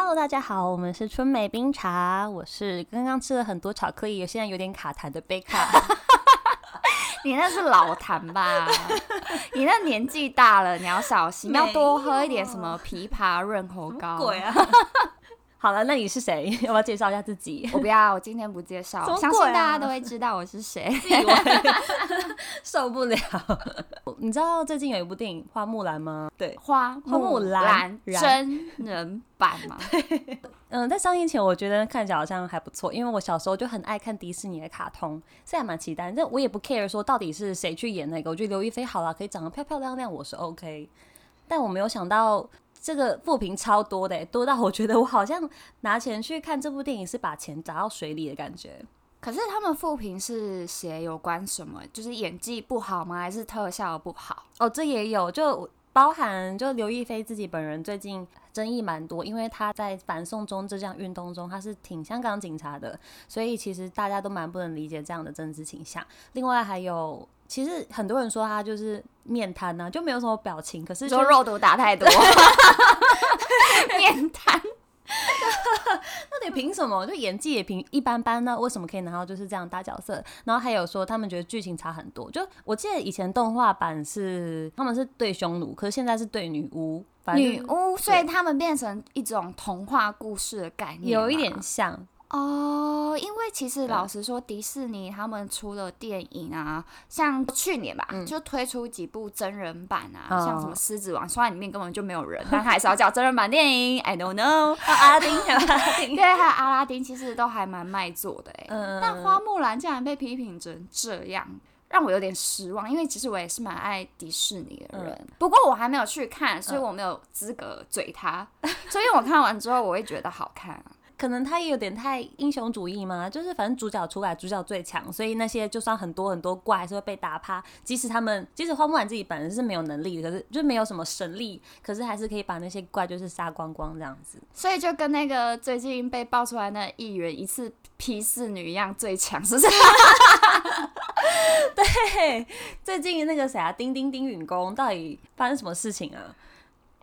Hello，大家好，我们是春美冰茶，我是刚刚吃了很多巧克力，现在有点卡痰的贝卡。你那是老痰吧？你那年纪大了，你要小心，要多喝一点什么枇杷润喉膏。鬼啊！好了，那你是谁？要不要介绍一下自己？我不要，我今天不介绍，相信大家都会知道我是谁。受不了！你知道最近有一部电影《花木兰》吗？对，花木兰真人版吗？嗯，在上映前我觉得看起来好像还不错，因为我小时候就很爱看迪士尼的卡通，现在蛮期待。但我也不 care 说到底是谁去演那个，我觉得刘亦菲好了，可以长得漂漂亮亮，我是 OK。但我没有想到。这个负评超多的，多到我觉得我好像拿钱去看这部电影是把钱砸到水里的感觉。可是他们负评是写有关什么？就是演技不好吗？还是特效不好？哦，这也有，就包含就刘亦菲自己本人最近争议蛮多，因为她在反送中这项运动中，她是挺香港警察的，所以其实大家都蛮不能理解这样的政治倾向。另外还有。其实很多人说他就是面瘫呐，就没有什么表情。可是说肉毒打太多，面瘫。那你凭什么？就演技也凭一般般呢？为什么可以拿到就是这样大角色？然后还有说他们觉得剧情差很多。就我记得以前动画版是他们是对匈奴，可是现在是对女巫。女巫，所以他们变成一种童话故事的概念，有一点像。哦，因为其实老实说，迪士尼他们出了电影啊，像去年吧，就推出几部真人版啊，像什么《狮子王》，虽然里面根本就没有人，但他还是要叫真人版电影。I don't know，阿拉丁，阿拉丁，对，还有阿拉丁，其实都还蛮卖座的哎。嗯但花木兰竟然被批评成这样，让我有点失望，因为其实我也是蛮爱迪士尼的人。不过我还没有去看，所以我没有资格嘴他。所以我看完之后，我会觉得好看。可能他也有点太英雄主义嘛，就是反正主角出来，主角最强，所以那些就算很多很多怪还是会被打趴。即使他们，即使花木兰自己本人是没有能力的，可是就没有什么神力，可是还是可以把那些怪就是杀光光这样子。所以就跟那个最近被爆出来那议员一次劈四女一样，最强是不是？对，最近那个谁啊，丁丁丁允恭到底发生什么事情啊？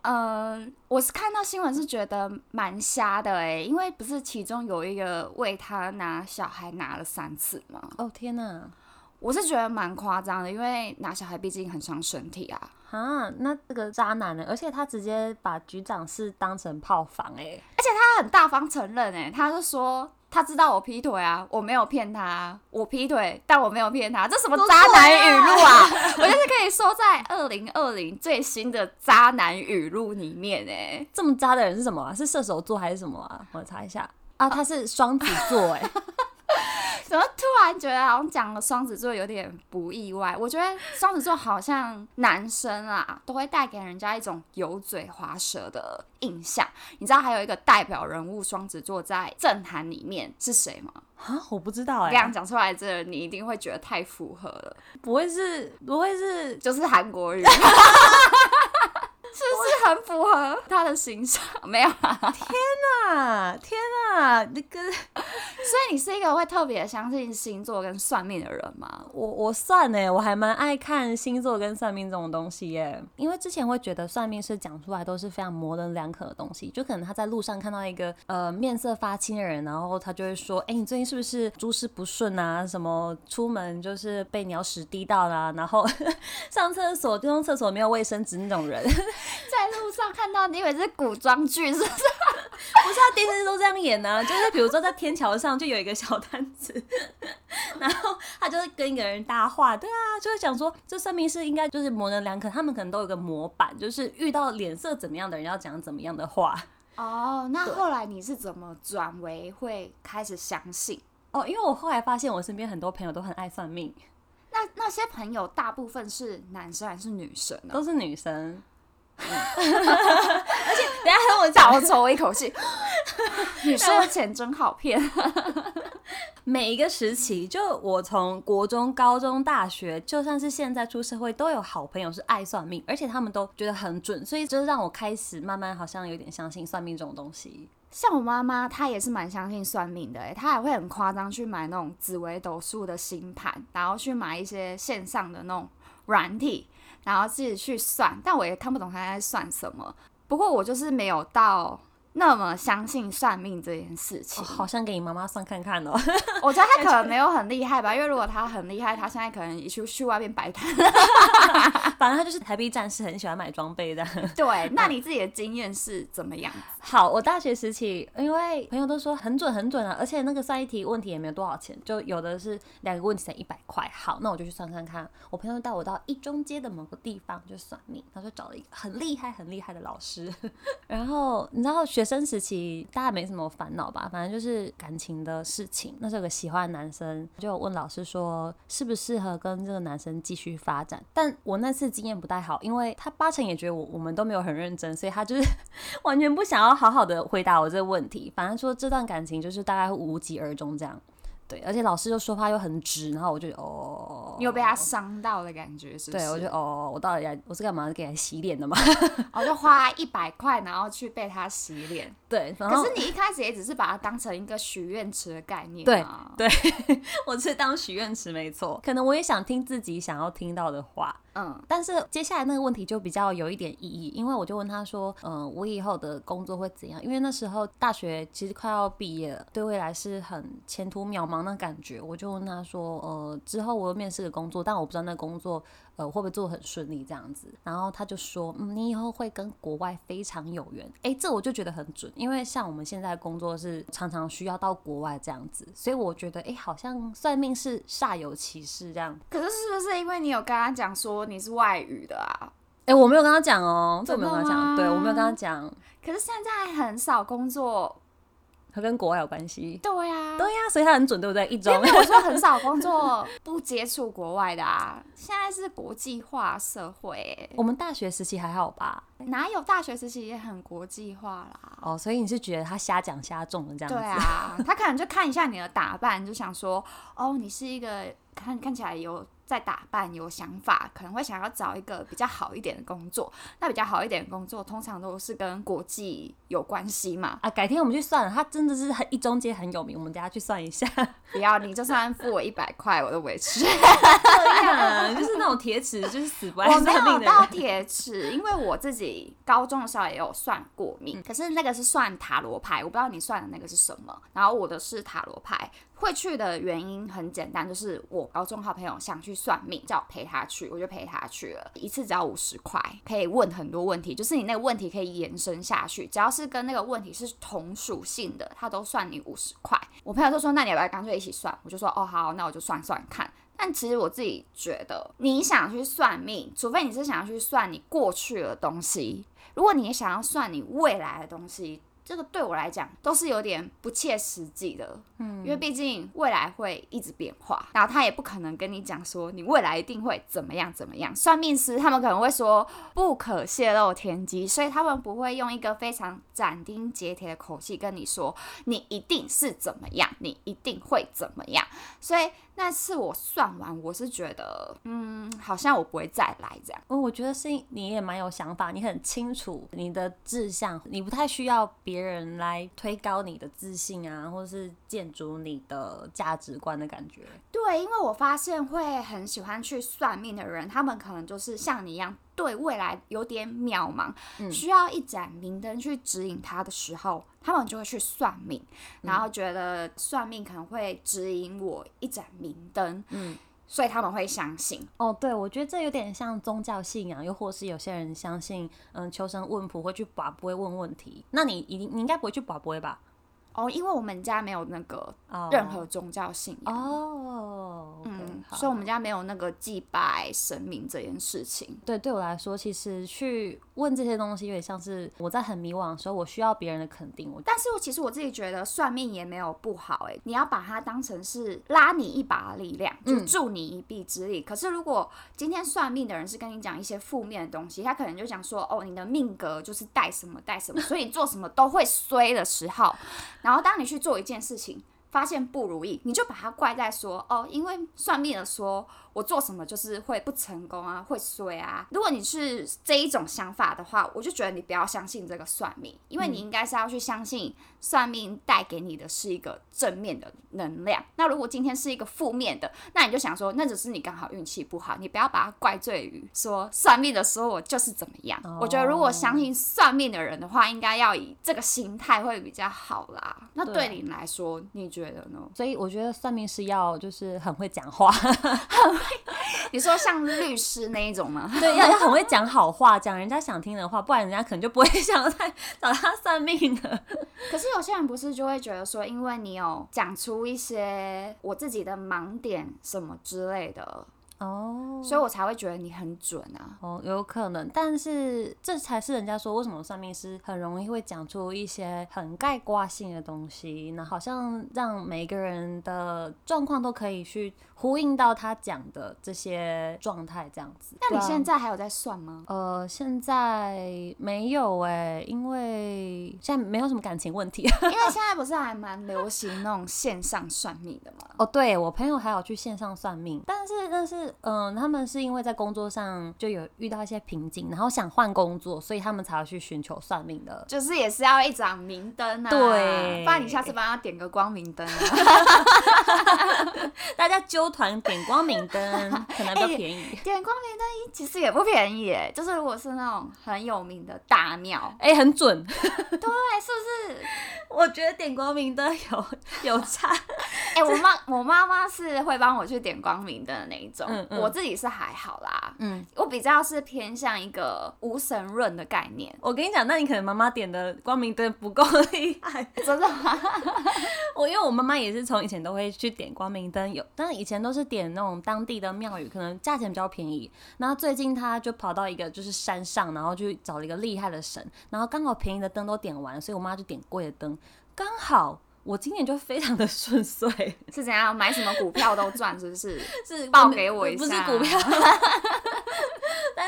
嗯，我是看到新闻是觉得蛮瞎的哎，因为不是其中有一个为他拿小孩拿了三次吗？哦天哪，我是觉得蛮夸张的，因为拿小孩毕竟很伤身体啊。啊，那这个渣男呢？而且他直接把局长室当成炮房哎，而且他很大方承认哎，他就说。他知道我劈腿啊，我没有骗他，我劈腿，但我没有骗他，这什么渣男语录啊？我就是可以说在二零二零最新的渣男语录里面，哎，这么渣的人是什么啊？是射手座还是什么啊？我查一下啊，他是双子座，哎。怎么突然觉得好像讲了双子座有点不意外？我觉得双子座好像男生啊，都会带给人家一种油嘴滑舌的印象。你知道还有一个代表人物双子座在政坛里面是谁吗？啊，我不知道哎。这样讲出来，这你一定会觉得太符合了。不会是，不会是，就是韩国人。是不是很符合他的形象？没有，天哪，天哪，那个，所以你是一个会特别相信星座跟算命的人吗？我我算呢，我还蛮爱看星座跟算命这种东西耶。因为之前会觉得算命是讲出来都是非常模棱两可的东西，就可能他在路上看到一个呃面色发青的人，然后他就会说，哎，你最近是不是诸事不顺啊？什么出门就是被鸟屎滴到啦，然后 上厕所就用厕所没有卫生纸那种人。在路上看到，你以为是古装剧是不是？不是，电视都这样演呢。就是比如说在天桥上就有一个小摊子，然后他就是跟一个人搭话，对啊，就是讲说这算命师应该就是模棱两可，他们可能都有个模板，就是遇到脸色怎么样的人要讲怎么样的话。哦，那后来你是怎么转为会开始相信？哦，因为我后来发现我身边很多朋友都很爱算命。那那些朋友大部分是男生还是女生呢？都是女生。而且，等下和我倒抽一口气，女生的钱真好骗。每一个时期，就我从国中、高中、大学，就算是现在出社会，都有好朋友是爱算命，而且他们都觉得很准，所以就是让我开始慢慢好像有点相信算命这种东西。像我妈妈，她也是蛮相信算命的，哎，她还会很夸张去买那种紫微斗数的星盘，然后去买一些线上的那种软体。然后自己去算，但我也看不懂他在算什么。不过我就是没有到那么相信算命这件事情。好像给你妈妈算看看哦。我觉得他可能没有很厉害吧，因为如果他很厉害，他现在可能去去外面摆摊。反正他就是台币战士，很喜欢买装备的。对，那你自己的经验是怎么样？好，我大学时期，因为朋友都说很准很准啊，而且那个算一题问题也没有多少钱，就有的是两个问题才一百块。好，那我就去算看看。我朋友带我到一中街的某个地方就算命，他说找了一个很厉害很厉害的老师。然后你知道学生时期大概没什么烦恼吧？反正就是感情的事情。那时候有个喜欢的男生，就问老师说适不适合跟这个男生继续发展。但我那次经验不太好，因为他八成也觉得我我们都没有很认真，所以他就是 完全不想要好好的回答我这个问题。反正说这段感情就是大概无疾而终这样。对，而且老师就说话又很直，然后我就哦，你有被他伤到的感觉是？对，我就哦，我到底来我是干嘛给他洗脸的吗？我 就花一百块，然后去被他洗脸。对，可是你一开始也只是把它当成一个许愿池的概念。对，对，我是当许愿池没错。可能我也想听自己想要听到的话。嗯，但是接下来那个问题就比较有一点意义，因为我就问他说，嗯，我以后的工作会怎样？因为那时候大学其实快要毕业了，对未来是很前途渺茫的感觉。我就问他说，呃，之后我面试的工作，但我不知道那工作。呃，会不会做很顺利这样子？然后他就说，嗯，你以后会跟国外非常有缘。诶，这我就觉得很准，因为像我们现在工作是常常需要到国外这样子，所以我觉得，诶，好像算命是煞有其事这样。可是是不是因为你有跟他讲说你是外语的啊？哎，我没有跟他讲哦，这我没有跟他讲，对我没有跟他讲。可是现在很少工作。他跟国外有关系，对呀，对呀，所以他很准，对不对？一周，因为我说很少 工作不接触国外的啊，现在是国际化社会。我们大学时期还好吧？哪有大学时期也很国际化啦？哦，所以你是觉得他瞎讲瞎中的这样子？对啊，他可能就看一下你的打扮，就想说，哦，你是一个看看起来有。在打扮有想法，可能会想要找一个比较好一点的工作。那比较好一点的工作，通常都是跟国际有关系嘛。啊，改天我们去算了，他真的是很一中街很有名，我们等下去算一下。不要，你就算付我一百块，我都维持。就是那种铁齿，就是死不爱 算命的。我没有到铁齿，因为我自己高中的时候也有算过命，可是那个是算塔罗牌，我不知道你算的那个是什么。然后我的是塔罗牌。会去的原因很简单，就是我高中好朋友想去算命，叫我陪他去，我就陪他去了。一次只要五十块，可以问很多问题，就是你那个问题可以延伸下去，只要是跟那个问题是同属性的，他都算你五十块。我朋友就说：“那你要不要干脆一起算？”我就说：“哦，好，那我就算算看。”但其实我自己觉得，你想去算命，除非你是想要去算你过去的东西，如果你想要算你未来的东西。这个对我来讲都是有点不切实际的，嗯，因为毕竟未来会一直变化，然后他也不可能跟你讲说你未来一定会怎么样怎么样。算命师他们可能会说不可泄露天机，所以他们不会用一个非常斩钉截铁的口气跟你说你一定是怎么样，你一定会怎么样。所以那次我算完，我是觉得，嗯，好像我不会再来这样。嗯，我觉得是你也蛮有想法，你很清楚你的志向，你不太需要别。别人来推高你的自信啊，或者是建筑你的价值观的感觉。对，因为我发现会很喜欢去算命的人，他们可能就是像你一样，对未来有点渺茫，需要一盏明灯去指引他的时候，他们就会去算命，然后觉得算命可能会指引我一盏明灯。嗯。所以他们会相信哦，对，我觉得这有点像宗教信仰，又或是有些人相信，嗯，求神问卜会去卜，不会问问题。那你一定你应该不会去卜，不会吧？哦，因为我们家没有那个任何宗教信仰哦，嗯，所以我们家没有那个祭拜神明这件事情。对，对我来说，其实去问这些东西，有点像是我在很迷惘的时候，我需要别人的肯定。我，但是我其实我自己觉得算命也没有不好，哎，你要把它当成是拉你一把的力量，就助你一臂之力。可是如果今天算命的人是跟你讲一些负面的东西，他可能就讲说，哦，你的命格就是带什么带什么，所以你做什么都会衰的时候。然后，当你去做一件事情，发现不如意，你就把它怪在说哦，因为算命的说我做什么就是会不成功啊，会衰啊。如果你是这一种想法的话，我就觉得你不要相信这个算命，因为你应该是要去相信算命带给你的是一个正面的能量。那如果今天是一个负面的，那你就想说，那只是你刚好运气不好，你不要把它怪罪于说算命的时候我就是怎么样。我觉得如果相信算命的人的话，应该要以这个心态会比较好啦。那对你来说，你觉得呢？所以我觉得算命是要就是很会讲话，你说像律师那一种吗？对，要要很会讲好话，讲人家想听的话，不然人家可能就不会想再找他算命了。可是有些人不是就会觉得说，因为你有讲出一些我自己的盲点什么之类的。哦，所以我才会觉得你很准啊。哦，有可能，但是这才是人家说为什么算命师很容易会讲出一些很概括性的东西，那好像让每个人的状况都可以去。呼应到他讲的这些状态，这样子。那你现在还有在算吗？呃，现在没有哎，因为现在没有什么感情问题。因为现在不是还蛮流行那种线上算命的吗？哦，对我朋友还有去线上算命，但是但是嗯，他们是因为在工作上就有遇到一些瓶颈，然后想换工作，所以他们才要去寻求算命的。就是也是要一盏明灯啊，对，不然你下次帮他点个光明灯，大家揪。团点光明灯 可能比较便宜，点光明灯其实也不便宜哎。就是如果是那种很有名的大庙，哎，很准，对，是不是？我觉得点光明灯有有差。哎，我妈我妈妈是会帮我去点光明灯的那一种，我自己是还好啦。嗯，我比较是偏向一个无神论的概念。我跟你讲，那你可能妈妈点的光明灯不够厉害，真的吗？我因为我妈妈也是从以前都会去点光明灯，有，但是以前都是点那种当地的庙宇，可能价钱比较便宜。然后最近他就跑到一个就是山上，然后去找了一个厉害的神，然后刚好便宜的灯都点完，所以我妈就点贵的灯，刚好。我今年就非常的 顺遂，是怎样买什么股票都赚，是不是？是报给我一下，不是股票，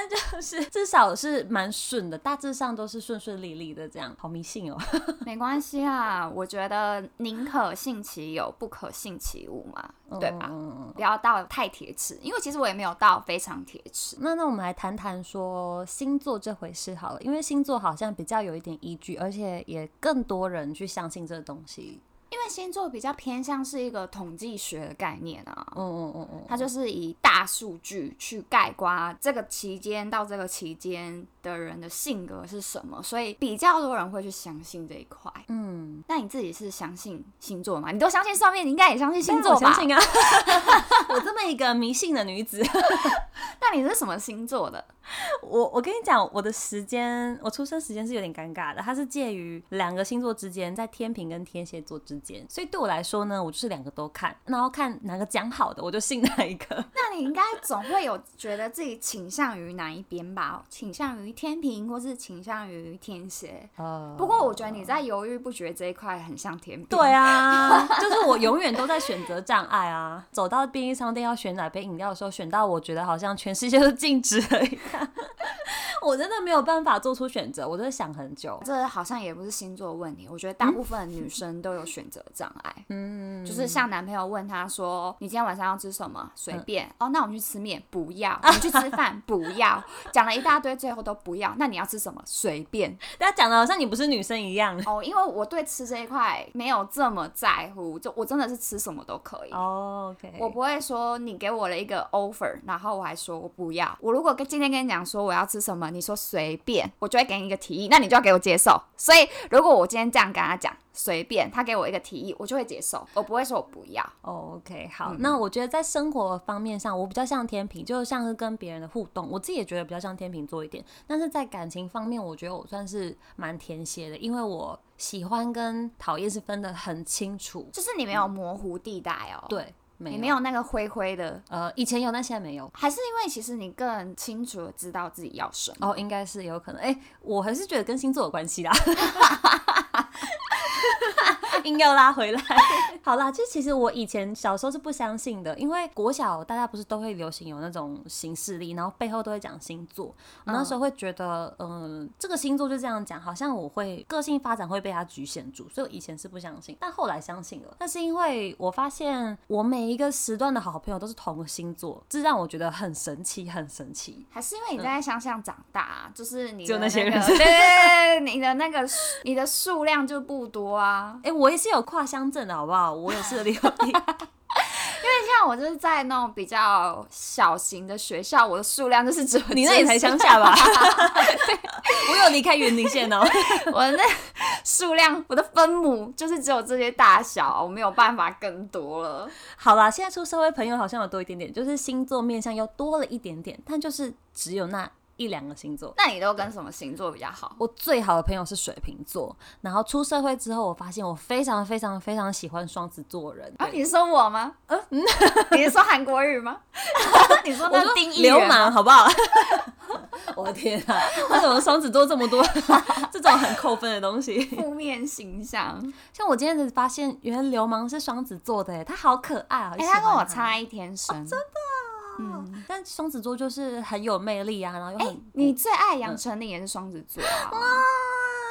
就是至少是蛮顺的，大致上都是顺顺利利的，这样好迷信哦。没关系啊，我觉得宁可信其有，不可信其无嘛，对吧？不要到太铁齿，因为其实我也没有到非常铁齿。那那我们来谈谈说星座这回事好了，因为星座好像比较有一点依据，而且也更多人去相信这个东西。因为星座比较偏向是一个统计学的概念啊，嗯嗯嗯嗯，它就是以大数据去概括这个期间到这个期间的人的性格是什么，所以比较多人会去相信这一块。嗯，那你自己是相信星座吗？你都相信算命，你应该也相信星座吧？相信啊，我这么一个迷信的女子。那你是什么星座的？我我跟你讲，我的时间，我出生时间是有点尴尬的，它是介于两个星座之间，在天平跟天蝎座之间，所以对我来说呢，我就是两个都看，然后看哪个讲好的，我就信哪一个。那你应该总会有觉得自己倾向于哪一边吧？倾向于天平，或是倾向于天蝎？呃，不过我觉得你在犹豫不决这一块很像天平。对啊，就是我永远都在选择障碍啊。走到便利商店要选哪杯饮料的时候，选到我觉得好像全世界都静止了一样。我真的没有办法做出选择，我都想很久。这好像也不是星座问题，我觉得大部分女生都有选择障碍。嗯，就是像男朋友问他说：“你今天晚上要吃什么？”随便哦，那我们去吃面，不要；我们去吃饭，不要。讲了一大堆，最后都不要。那你要吃什么？随便。大家讲的好像你不是女生一样 哦，因为我对吃这一块没有这么在乎，就我真的是吃什么都可以。哦，OK。我不会说你给我了一个 offer，然后我还说我不要。我如果跟今天跟你讲说我要吃什么，你说随便，我就会给你一个提议，那你就要给我接受。所以如果我今天这样跟他讲随便，他给我一个提议，我就会接受，我不会说我不要。OK，好，那我觉得在生活方面上，我比较像天平，就像是跟别人的互动，我自己也觉得比较像天平座一点。但是在感情方面，我觉得我算是蛮天蝎的，因为我喜欢跟讨厌是分得很清楚，就是你没有模糊地带哦。对。你没有那个灰灰的，呃，以前有，但现在没有，还是因为其实你更清楚的知道自己要什么？哦，应该是有可能。哎，我还是觉得跟星座有关系啦。硬要拉回来。好啦，就其实我以前小时候是不相信的，因为国小大家不是都会流行有那种行事历，然后背后都会讲星座。我那时候会觉得，嗯、这个星座就这样讲，好像我会个性发展会被它局限住，所以我以前是不相信，但后来相信了。那是因为我发现我每一个时段的好朋友都是同个星座，这让我觉得很神奇，很神奇。还是因为你在乡下长大、啊，就是你只有的那些人 对对对，你的那个数你的数量就不多啊。哎、我也是有跨乡镇的好不好？我也是有 像我就是在那种比较小型的学校，我的数量就是只有你那里才这乡下吧？我有离开园林县哦。我的那数量，我的分母就是只有这些大小，我没有办法更多了。好啦，现在出社会朋友好像有多一点点，就是星座面相又多了一点点，但就是只有那一两个星座。那你都跟什么星座比较好？我最好的朋友是水瓶座，然后出社会之后，我发现我非常非常非常喜欢双子座人。啊，你是说我吗？嗯，你是说韩国语吗？你说那定义流氓好不好？我的天啊，为什么双子座这么多这种很扣分的东西？负面形象。像我今天才发现，原来流氓是双子座的，哎，他好可爱啊！哎、他跟我差一天生。真的？嗯，但双子座就是很有魅力啊，然后又很、你最爱杨丞琳也是双子座啊？哇，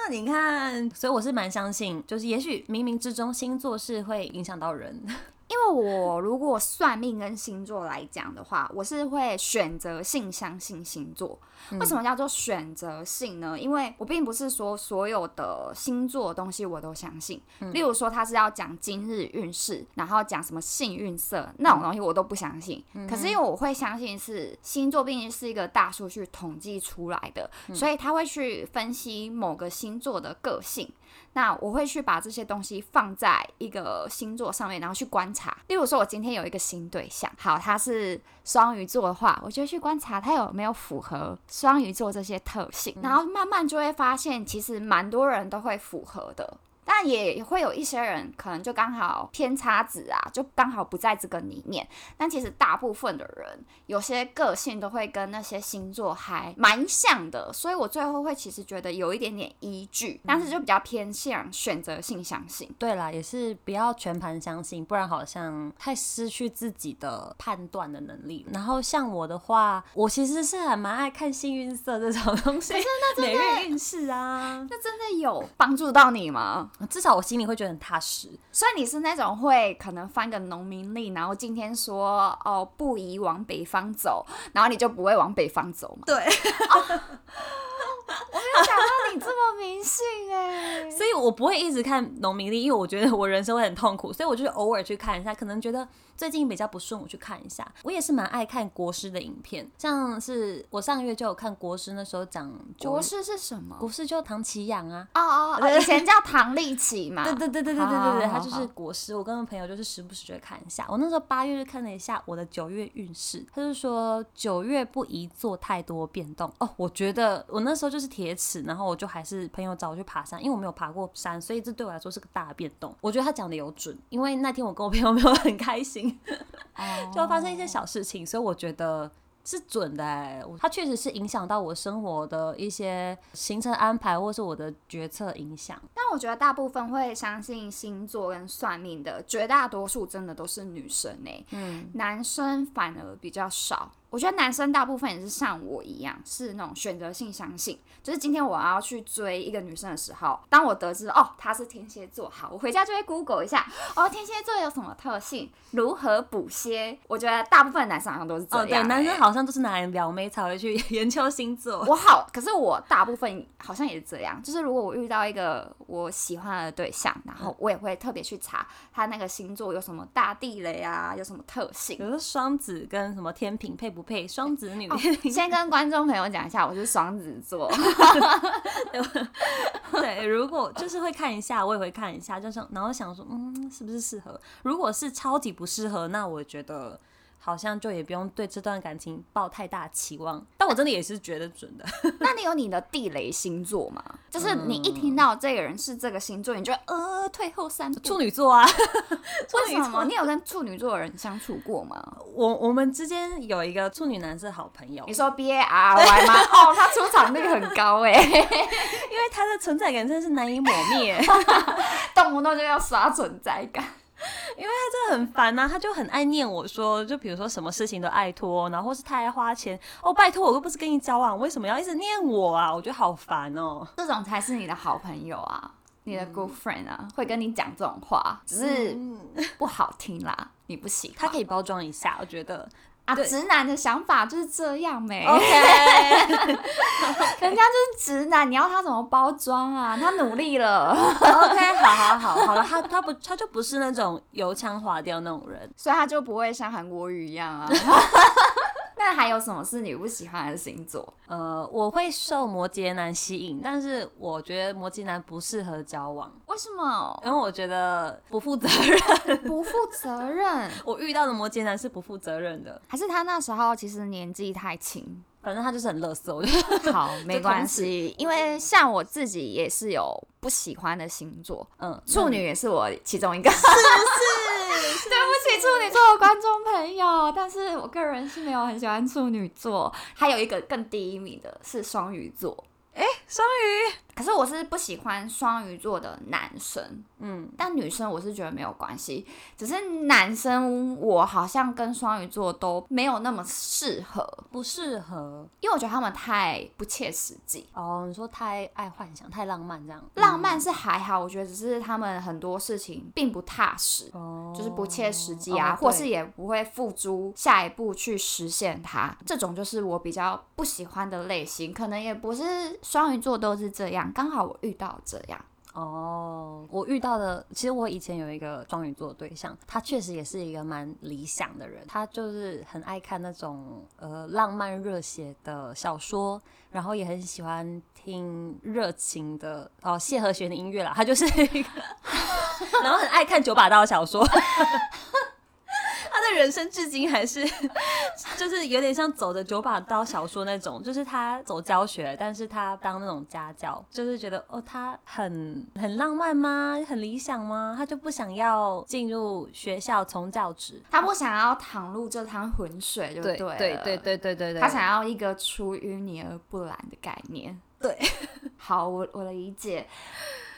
你看，所以我是蛮相信，就是也许冥冥之中星座是会影响到人。因为我如果算命跟星座来讲的话，我是会选择性相信星座。为什么叫做选择性呢？因为我并不是说所有的星座的东西我都相信。例如说，他是要讲今日运势，然后讲什么幸运色那种东西，我都不相信。可是因为我会相信是星座，毕竟是一个大数据统计出来的，所以他会去分析某个星座的个性。那我会去把这些东西放在一个星座上面，然后去观察。例如说，我今天有一个新对象，好，他是双鱼座的话，我就会去观察他有没有符合双鱼座这些特性，然后慢慢就会发现，其实蛮多人都会符合的。但也会有一些人可能就刚好偏差值啊，就刚好不在这个里面。但其实大部分的人，有些个性都会跟那些星座还蛮像的，所以我最后会其实觉得有一点点依据，但是就比较偏向选择性相信。对啦，也是不要全盘相信，不然好像太失去自己的判断的能力。然后像我的话，我其实是还蛮爱看幸运色这种东西，每日运势啊，那真的有帮助到你吗？至少我心里会觉得很踏实。所以你是那种会可能翻个农民历，然后今天说哦不宜往北方走，然后你就不会往北方走嘛？对，我没有想到你这么迷信哎、所以我不会一直看农民历，因为我觉得我人生会很痛苦，所以我就是偶尔去看一下，可能觉得最近比较不顺，我去看一下。我也是蛮爱看国师的影片，像是我上个月就有看国师，那时候讲国师是什么？国师就唐奇阳啊。哦哦哦，以前叫唐立奇嘛。对对对对对对对对，他就是国师。我跟朋友就是时不时就会看一下。我那时候八月就看了一下我的九月运势，他就说九月不宜做太多变动。哦，我觉得我那时候就是铁齿，然后我就还是朋友找我去爬山，因为我没有爬过山，所以这对我来说是个大变动。我觉得他讲的有准，因为那天我跟我朋友没有很开心，哦 就会发生一些小事情，所以我觉得。是准的哎、我它确实是影响到我生活的一些行程安排，或是我的决策影响。但我觉得大部分会相信星座跟算命的，绝大多数真的都是女生男生反而比较少。我觉得男生大部分也是像我一样，是那种选择性相信。就是今天我要去追一个女生的时候，当我得知哦她是天蝎座，好，我回家就会 Google 一下，哦天蝎座有什么特性，如何补些。我觉得大部分男生好像都是这哦，样、对，男生欸好像都是拿来撩妹才会去 研究星座。我好，可是我大部分好像也是这样，就是如果我遇到一个我喜欢的对象，然后我也会特别去查他那个星座有什么大地雷啊，有什么特性比。如说双子跟什么天平配不配？双子女哦、先跟观众朋友讲一下，我是双子座，对，如果就是会看一下，我也会看一下，就是然后想说，嗯，是不是适合？如果是超级不适合，那我觉得好像就也不用对这段感情抱太大期望。但我真的也是觉得准的。那你有你的地雷星座吗？就是你一听到这个人是这个星座，你就会呃退后三步。处女座啊，为什么？你有跟处女座的人相处过吗？我我们之间有一个处女男是好朋友，你说 B A R Y 吗？哦，他出场率很高哎，因为他的存在感真的是难以抹灭，动不动就要刷存在感。因为他真的很烦呐，他就很爱念我说，就比如说什么事情都爱拖，然后是太爱花钱哦，拜托我又不是跟你交往，为什么要一直念我啊？我觉得好烦哦。这种才是你的好朋友啊，你的 good friend 啊，会跟你讲这种话，只是不好听啦，你不喜欢。他可以包装一下，我觉得。啊，直男的想法就是这样没？OK，人家就是直男，你要他怎么包装啊？他努力了。OK，好好好，好了，他他不他就不是那种油腔滑调那种人，所以他就不会像韩国语一样啊。那还有什么是你不喜欢的星座？呃，我会受摩羯男吸引，但是我觉得摩羯男不适合交往。为什么？因为我觉得不负责任。不负责任？我遇到的摩羯男是不负责任的，还是他那时候其实年纪太轻？反正他就是很乐色，好，没关系，因为像我自己也是有不喜欢的星座，嗯，处女也是我其中一个，是不是？对不起，处女座的观众朋友，但是我个人是没有很喜欢处女座，还有一个更第一名的是双鱼座。哎，双鱼，可是我是不喜欢双鱼座的男生，嗯，但女生我是觉得没有关系，只是男生我好像跟双鱼座都没有那么适合，不适合，因为我觉得他们太不切实际。哦，你说太爱幻想，太浪漫这样？浪漫是还好，我觉得只是他们很多事情并不踏实，哦，就是不切实际啊，或是也不会付诸下一步去实现它，这种就是我比较不喜欢的类型，可能也不是。双鱼座都是这样，刚好我遇到这样哦。我遇到的，其实我以前有一个双鱼座的对象，他确实也是一个蛮理想的人。他就是很爱看那种呃浪漫热血的小说，然后也很喜欢听热情的哦谢和弦的音乐啦。他就是一个，然后很爱看九把刀小说。人生至今还是，就是有点像走着九把刀小说那种，就是他走教学，但是他当那种家教，就是觉得哦，他很很浪漫吗？很理想吗？他就不想要进入学校从教职，他不想要淌入这滩浑水，就对，对对对对对对，他想要一个出淤泥而不染的概念。对，好，我我的理解。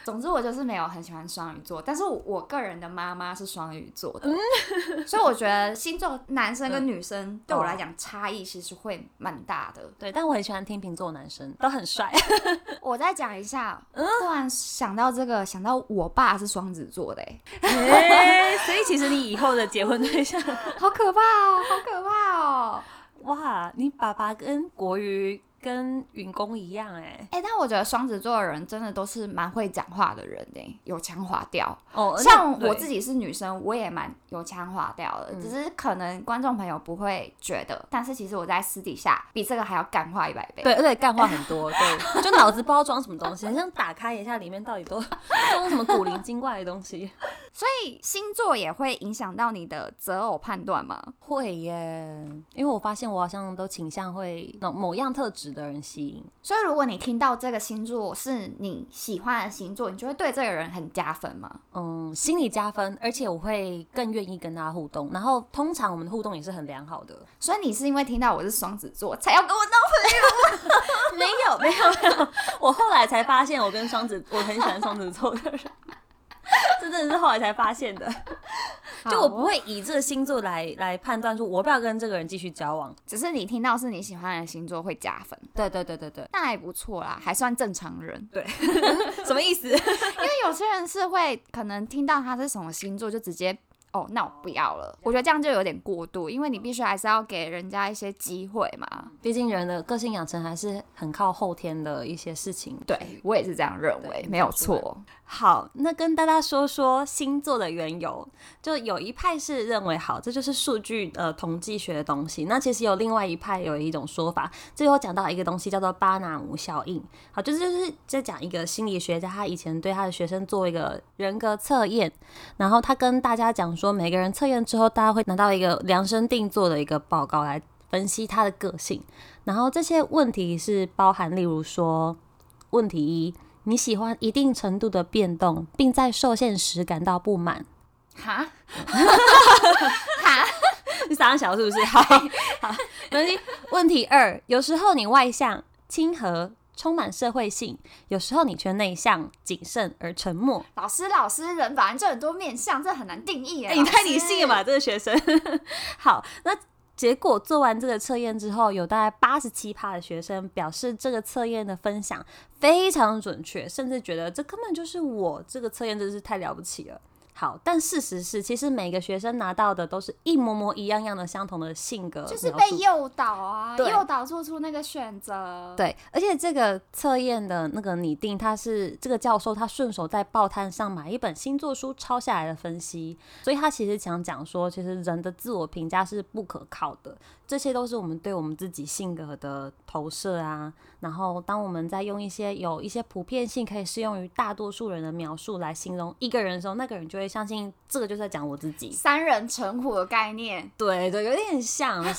总之，我就是没有很喜欢双鱼座，但是我个人的妈妈是双鱼座的，所以我觉得星座男生跟女生对我来讲差异其实会蛮大的。对，但我很喜欢天秤座男生，都很帅。我再讲一下，突然想到这个，想到我爸是双子座的，哎，所以其实你以后的结婚对象好可怕哦，好可怕哦，哇，你爸爸跟国语。跟员工一样哎哎，但我觉得双子座的人真的都是蛮会讲话的人哎，有腔滑调哦。像我自己是女生，我也蛮有腔滑调的，只是可能观众朋友不会觉得，但是其实我在私底下比这个还要干话一百倍。对，而且干话很多，对，就脑子不知道装什么东西，像打开一下里面到底都 装什么古灵精怪的东西。所以星座也会影响到你的择偶判断吗？会耶，因为我发现我好像都倾向会某某样特质。的人吸引，所以如果你听到这个星座是你喜欢的星座，你就会对这个人很加分吗？嗯，心理加分，而且我会更愿意跟他互动。然后通常我们的互动也是很良好的。所以你是因为听到我是双子座才要跟我当朋友？没有，没有，没有。我后来才发现，我跟双子，我很喜欢双子座的人。这真的是后来才发现的，就我不会以这个星座来来判断说我不要跟这个人继续交往，只是你听到是你喜欢的星座会加分。对对对对对，那还不错啦，还算正常人。对，什么意思？因为有些人是会可能听到他是什么星座就直接。哦，那我不要了。我觉得这样就有点过度，因为你必须还是要给人家一些机会嘛。毕竟人的个性养成还是很靠后天的一些事情。对我也是这样认为，没有错。好，那跟大家说说星座的缘由。就有一派是认为，好，这就是数据呃统计学的东西。那其实有另外一派有一种说法，最后讲到一个东西叫做巴纳姆效应。好，就是就是在讲一个心理学家，他以前对他的学生做一个人格测验，然后他跟大家讲。说，每个人测验之后，大家会拿到一个量身定做的一个报告来分析他的个性。然后这些问题是包含，例如说，问题一，你喜欢一定程度的变动，并在受限时感到不满。哈，哈，你 傻小是不是？好，好。问题问题二，有时候你外向、亲和。充满社会性，有时候你却内向、谨慎而沉默。老师，老师，人反正就很多面相，这很难定义哎。你太理性了吧，这个学生。好，那结果做完这个测验之后，有大概八十七趴的学生表示这个测验的分享非常准确，甚至觉得这根本就是我。这个测验真是太了不起了。好，但事实是，其实每个学生拿到的都是一模模一样样的相同的性格，就是被诱导啊，诱导做出那个选择。对，而且这个测验的那个拟定，他是这个教授，他顺手在报摊上买一本星座书抄下来的分析，所以他其实想讲说，其实人的自我评价是不可靠的。这些都是我们对我们自己性格的投射啊。然后，当我们在用一些有一些普遍性可以适用于大多数人的描述来形容一个人的时候，那个人就会相信这个就是在讲我自己。三人成虎的概念，对对，有点像。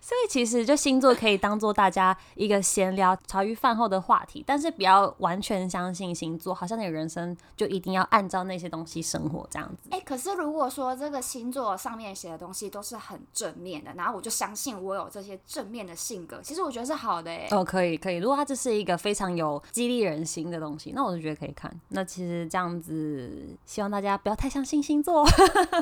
所以其实就星座可以当做大家一个闲聊茶余饭后的话题，但是不要完全相信星座，好像你的人生就一定要按照那些东西生活这样子。哎，可是如果说这个星座上面写的东西都是很正面的，然后我就相信我有这些正面的性格，其实我觉得是好的哎。哦，可以可以，如果它这是一个非常有激励人心的东西，那我就觉得可以看。那其实这样子，希望大家不要太相信星座。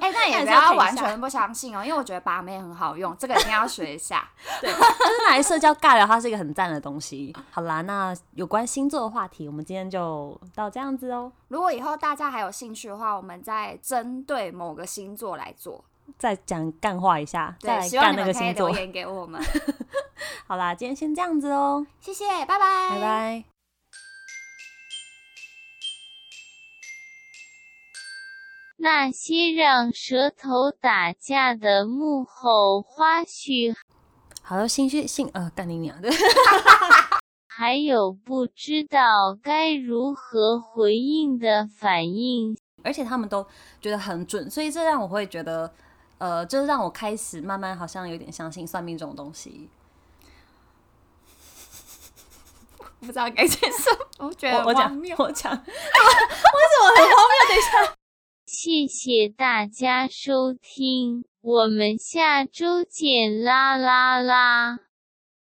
哎，那 也不要完全不相信哦，因为我觉得把妹很好用，这个一定要学一下。对，就是拿来社交尬聊，它是一个很赞的东西。好啦，那有关星座的话题，我们今天就到这样子哦。如果以后大家还有兴趣的话，我们再针对某个星座来做，再讲干话一下，再希望你们可以留言给我们。好啦，今天先这样子哦，谢谢，拜拜，拜拜。那些让舌头打架的幕后花絮，好了心血性呃，干你娘的！还有不知道该如何回应的反应，而且他们都觉得很准，所以这让我会觉得，呃，就是让我开始慢慢好像有点相信算命这种东西。不知道该接受，我觉得我讲我讲，为什么很荒谬？等一下。谢谢大家收听，我们下周见啦啦啦！